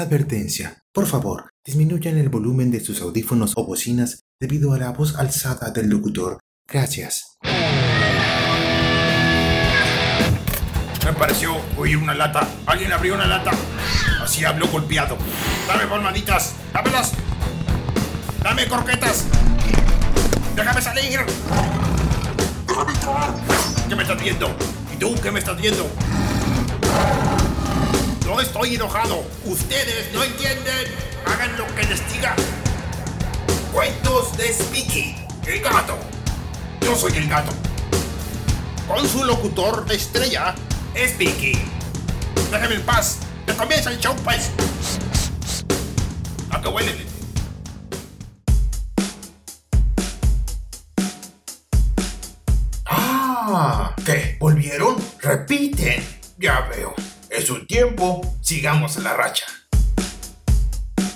Advertencia. Por favor, disminuyan el volumen de sus audífonos o bocinas debido a la voz alzada del locutor. Gracias. Me pareció oír una lata. Alguien abrió una lata. Así habló golpeado. Dame palmaditas. Dámelas. Dame croquetas. Déjame salir. Déjame. ¿Qué me estás viendo? ¿Y tú qué me estás viendo? Estoy enojado. Ustedes no entienden. Hagan lo que les diga. Cuentos de Speaky, el gato. Yo soy el gato. Con su locutor estrella, Speaky. Déjame en paz. Que comienza el show, pues. ¿A qué huele? Ah, ¿qué? ¿Volvieron? Repiten. Ya veo. Es un tiempo. Sigamos la racha.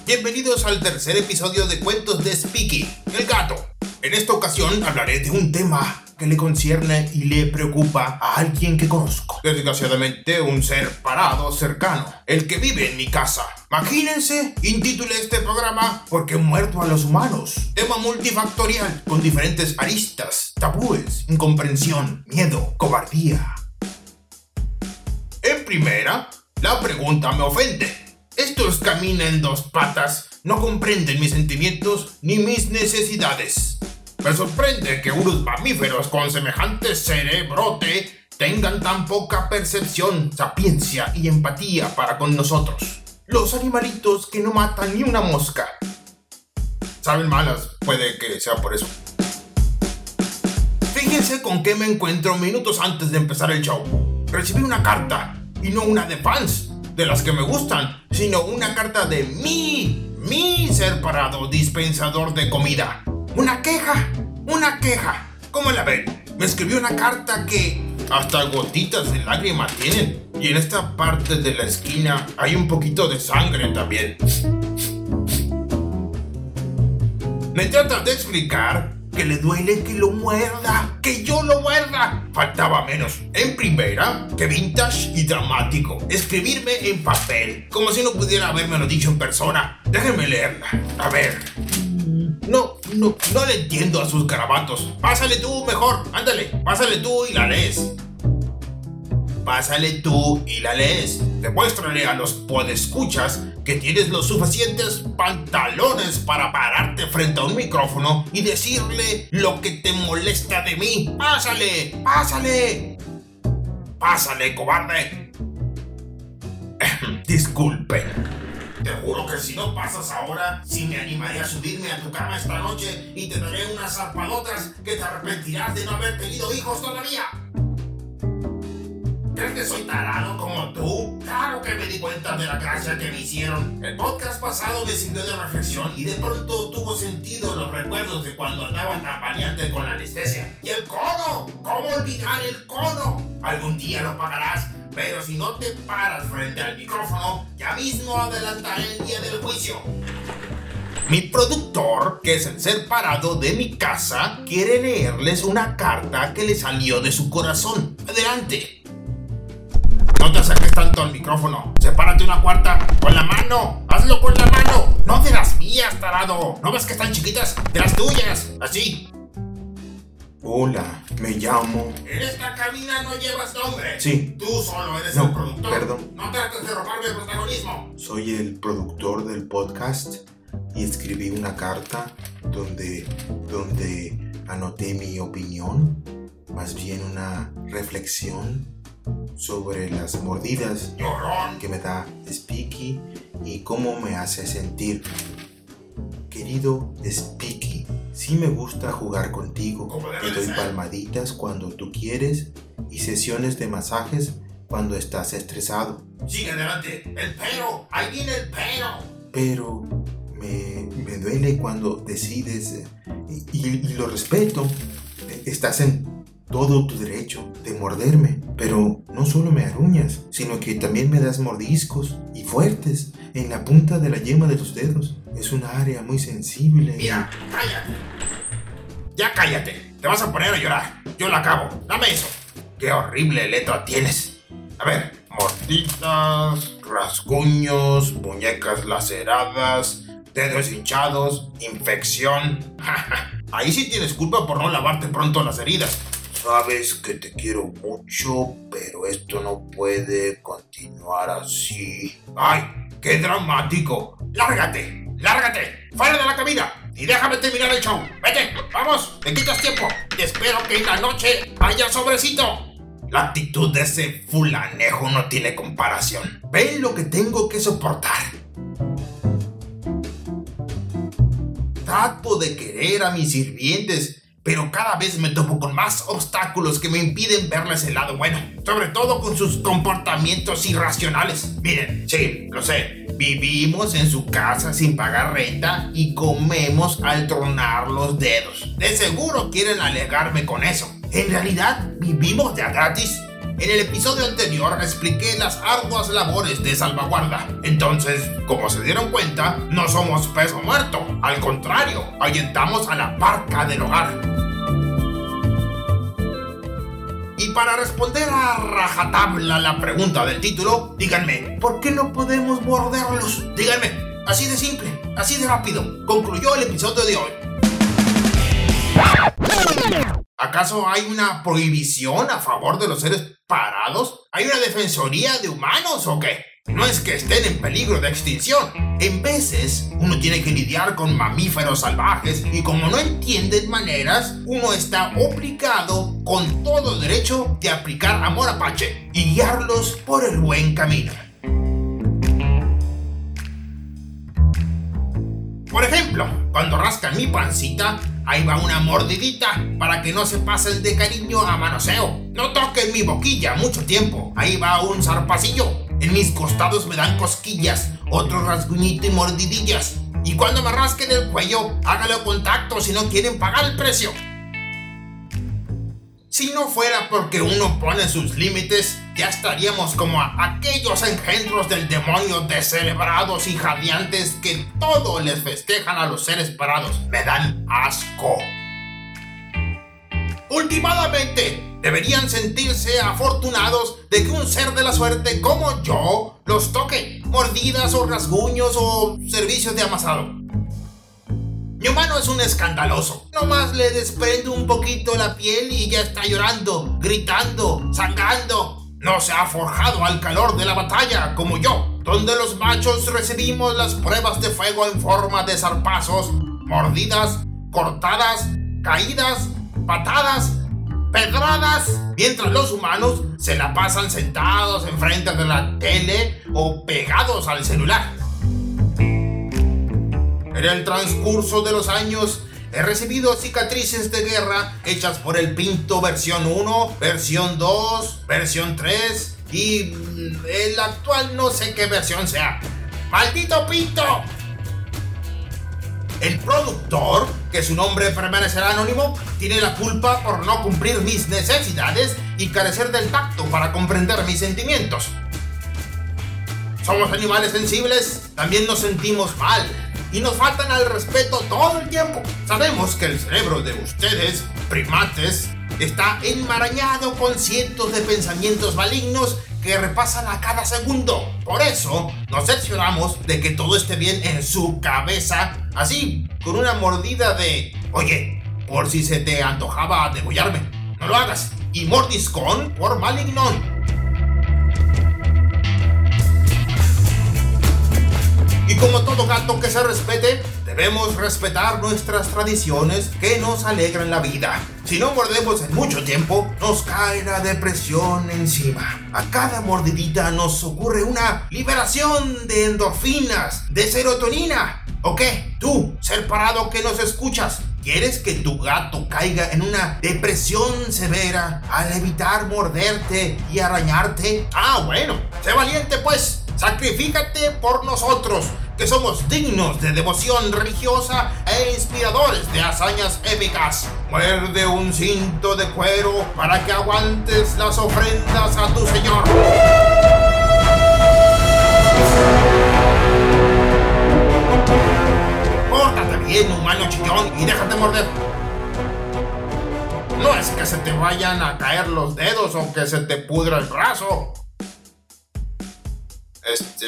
Bienvenidos al tercer episodio de Cuentos de Speaky, el gato. En esta ocasión hablaré de un tema que le concierne y le preocupa a alguien que conozco. Desgraciadamente, un ser parado cercano, el que vive en mi casa. Imagínense, intitulé este programa Porque muerto a los humanos. Tema multifactorial, con diferentes aristas, tabúes, incomprensión, miedo, cobardía. En primera, la pregunta me ofende. Estos caminan en dos patas, no comprenden mis sentimientos ni mis necesidades. Me sorprende que unos mamíferos con semejante cerebrote tengan tan poca percepción, sapiencia y empatía para con nosotros. Los animalitos que no matan ni una mosca. Saben malas, puede que sea por eso. Fíjense con qué me encuentro minutos antes de empezar el show. Recibí una carta, y no una de fans, de las que me gustan, sino una carta de mí, mi ser parado dispensador de comida. Una queja, una queja. ¿Cómo la ven? Me escribió una carta que hasta gotitas de lágrima tienen. Y en esta parte de la esquina hay un poquito de sangre también. Me trata de explicar que le duele que lo muerda, que yo lo muerda. Faltaba menos. En primera, que vintage y dramático. Escribirme en papel, como si no pudiera habérmelo dicho en persona. Déjenme leerla. A ver. No, no, no le entiendo a sus garabatos. Pásale tú mejor, ándale, pásale tú y la lees. Pásale tú y la lees. Demuéstrale a los podescuchas que tienes los suficientes pantalones para pararte frente a un micrófono y decirle lo que te molesta de mí. ¡Pásale! ¡Pásale! ¡Pásale, cobarde! Disculpe. Te juro que si no pasas ahora, sí me animaré a subirme a tu cama esta noche y te daré unas zarpadotas que te arrepentirás de no haber tenido hijos todavía. ¿Crees que soy tarado como tú? Claro que me di cuenta de la gracia que me hicieron. El podcast pasado me sirvió de reflexión y de pronto tuvo sentido los recuerdos de cuando andaba valiente con la anestesia. ¿Y el cono? ¿Cómo olvidar el cono? Algún día lo pagarás, pero si no te paras frente al micrófono, ya mismo adelantaré el día del juicio. Mi productor, que es el ser parado de mi casa, quiere leerles una carta que le salió de su corazón. Adelante. No te acerques tanto al micrófono. Sepárate una cuarta. Con la mano. Hazlo con la mano. No de las mías, tarado. ¿No ves que están chiquitas? De las tuyas. Así. Hola, me llamo. En esta cabina no llevas nombre. Sí. Tú solo eres No, el productor. perdón. No trates de robarme el protagonismo. Soy el productor del podcast y escribí una carta donde, donde anoté mi opinión, más bien una reflexión sobre las mordidas que me da Speaky y cómo me hace sentir. Querido Speaky, sí me gusta jugar contigo. Te doy palmaditas cuando tú quieres y sesiones de masajes cuando estás estresado. Sigue adelante. El pero. Ahí viene el pero. Pero me, me duele cuando decides eh, y, y- y lo respeto. Estás en todo tu derecho de morderme, pero no solo me aruñas, sino que también me das mordiscos y fuertes en la punta de la yema de tus dedos. Es un área muy sensible. Mira, cállate. Ya cállate. Te vas a poner a llorar. Yo la acabo. Dame eso. Qué horrible letra tienes. A ver, mordidas, rasguños, muñecas laceradas, dedos hinchados, infección. Ahí sí tienes culpa por no lavarte pronto las heridas. Sabes que te quiero mucho, pero esto no puede continuar así. ¡Ay! ¡Qué dramático! ¡Lárgate! ¡Lárgate! ¡Fuera de la cabina! Y déjame terminar el show. ¡Vete! ¡Vamos! ¡Me quitas tiempo! Y espero que en la noche haya sobrecito. La actitud de ese fulanejo no tiene comparación. ¿Ven lo que tengo que soportar? Trato de querer a mis sirvientes pero cada vez me topo con más obstáculos que me impiden verles el lado bueno, sobre todo con sus comportamientos irracionales. Miren, sí, lo sé, vivimos en su casa sin pagar renta y comemos al tronar los dedos. De seguro quieren alegarme con eso. En realidad, vivimos de gratis en el episodio anterior expliqué las arduas labores de salvaguarda. Entonces, como se dieron cuenta, no somos peso muerto. Al contrario, ahuyentamos a la parca del hogar. Y para responder a rajatabla la pregunta del título, díganme, ¿por qué no podemos morderlos? Díganme, así de simple, así de rápido. Concluyó el episodio de hoy. ¿Acaso hay una prohibición a favor de los seres parados? ¿Hay una defensoría de humanos o qué? No es que estén en peligro de extinción. En veces uno tiene que lidiar con mamíferos salvajes y como no entienden maneras, uno está obligado con todo derecho de aplicar amor apache y guiarlos por el buen camino. Por ejemplo, cuando rascan mi pancita, ahí va una mordidita para que no se pasen de cariño a manoseo. No toquen mi boquilla mucho tiempo, ahí va un zarpacillo. En mis costados me dan cosquillas, otro rasguñito y mordidillas. Y cuando me rasquen el cuello, hágalo contacto si no quieren pagar el precio. Si no fuera porque uno pone sus límites, ya estaríamos como aquellos engendros del demonio descerebrados y jadeantes que todo les festejan a los seres parados. Me dan asco. Últimamente, deberían sentirse afortunados de que un ser de la suerte como yo los toque, mordidas o rasguños o servicios de amasado. Mi humano es un escandaloso. Nomás le desprende un poquito la piel y ya está llorando, gritando, sangrando. No se ha forjado al calor de la batalla como yo, donde los machos recibimos las pruebas de fuego en forma de zarpazos, mordidas, cortadas, caídas, patadas, pedradas, mientras los humanos se la pasan sentados enfrente de la tele o pegados al celular. En el transcurso de los años he recibido cicatrices de guerra hechas por el Pinto versión 1, versión 2, versión 3 y mm, el actual no sé qué versión sea. ¡Maldito Pinto! El productor, que su nombre permanecerá anónimo, tiene la culpa por no cumplir mis necesidades y carecer del tacto para comprender mis sentimientos. Somos animales sensibles, también nos sentimos mal y nos faltan al respeto todo el tiempo. Sabemos que el cerebro de ustedes, primates, está enmarañado con cientos de pensamientos malignos que repasan a cada segundo. Por eso nos cercioramos de que todo esté bien en su cabeza, así, con una mordida de, oye, por si se te antojaba degollarme, no lo hagas. Y mordiscón por malignón. Y como todo gato que se respete, debemos respetar nuestras tradiciones que nos alegran la vida. Si no mordemos en mucho tiempo, nos cae la depresión encima. A cada mordidita nos ocurre una liberación de endorfinas, de serotonina. ¿O qué? Tú, ser parado que nos escuchas, ¿Quieres que tu gato caiga en una depresión severa al evitar morderte y arañarte? Ah, bueno, sé valiente pues. Sacrifícate por nosotros, que somos dignos de devoción religiosa e inspiradores de hazañas épicas. Muerde un cinto de cuero para que aguantes las ofrendas a tu Señor. Pórtate bien, humano chillón, y déjate morder. No es que se te vayan a caer los dedos o que se te pudra el brazo. Este,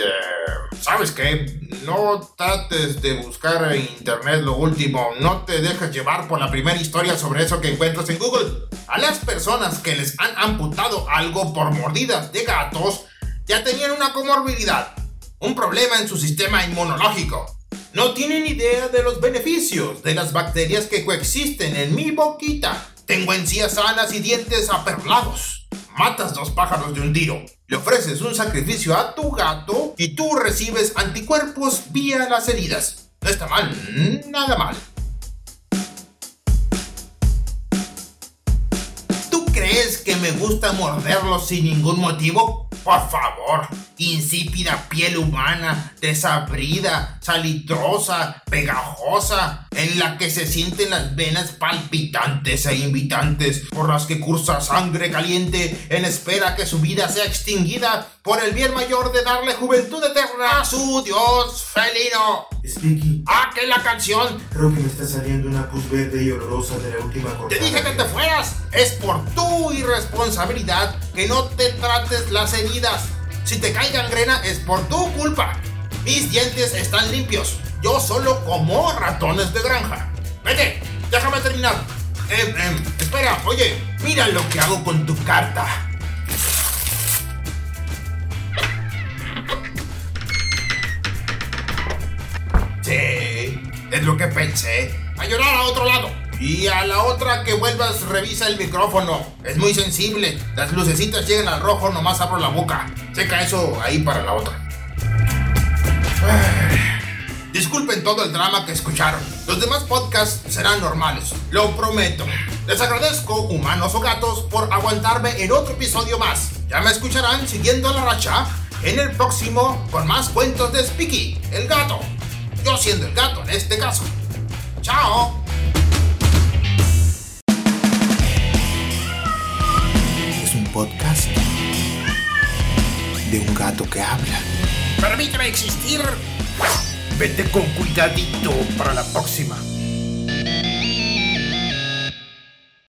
¿sabes qué? No trates de buscar en internet lo último, no te dejes llevar por la primera historia sobre eso que encuentras en Google. A las personas que les han amputado algo por mordidas de gatos, ya tenían una comorbilidad, un problema en su sistema inmunológico. No tienen idea de los beneficios de las bacterias que coexisten en mi boquita. Tengo encías sanas y dientes aperlados. Matas dos pájaros de un tiro. Le ofreces un sacrificio a tu gato y tú recibes anticuerpos vía las heridas. No está mal, nada mal. ¿Tú crees que me gusta morderlos sin ningún motivo? Por favor, insípida piel humana, desabrida, salitrosa, pegajosa, en la que se sienten las venas palpitantes e invitantes por las que cursa sangre caliente en espera que su vida sea extinguida por el bien mayor de darle juventud eterna a su dios felino. Sticky, ¡Ah, que la canción! creo que me está saliendo una pus verde y olorosa de la última cortada. Te dije que te fueras. Es por tu irresponsabilidad que no te trates las heridas. Si te cae gangrena es por tu culpa. Mis dientes están limpios. Yo solo como ratones de granja. Vete, déjame terminar. Eh, eh, espera, oye, mira lo que hago con tu carta. Sí, es lo que pensé. A llorar a otro lado. Y a la otra que vuelvas, revisa el micrófono. Es muy sensible. Las lucecitas llegan al rojo, nomás abro la boca. Checa eso ahí para la otra. Disculpen todo el drama que escucharon. Los demás podcasts serán normales, lo prometo. Les agradezco, humanos o gatos, por aguantarme en otro episodio más. Ya me escucharán siguiendo la racha en el próximo con más cuentos de Spiky, el gato. Yo siendo el gato en este caso. ¡Chao! Es un podcast de un gato que habla. Permíteme existir. Vete con cuidadito para la próxima.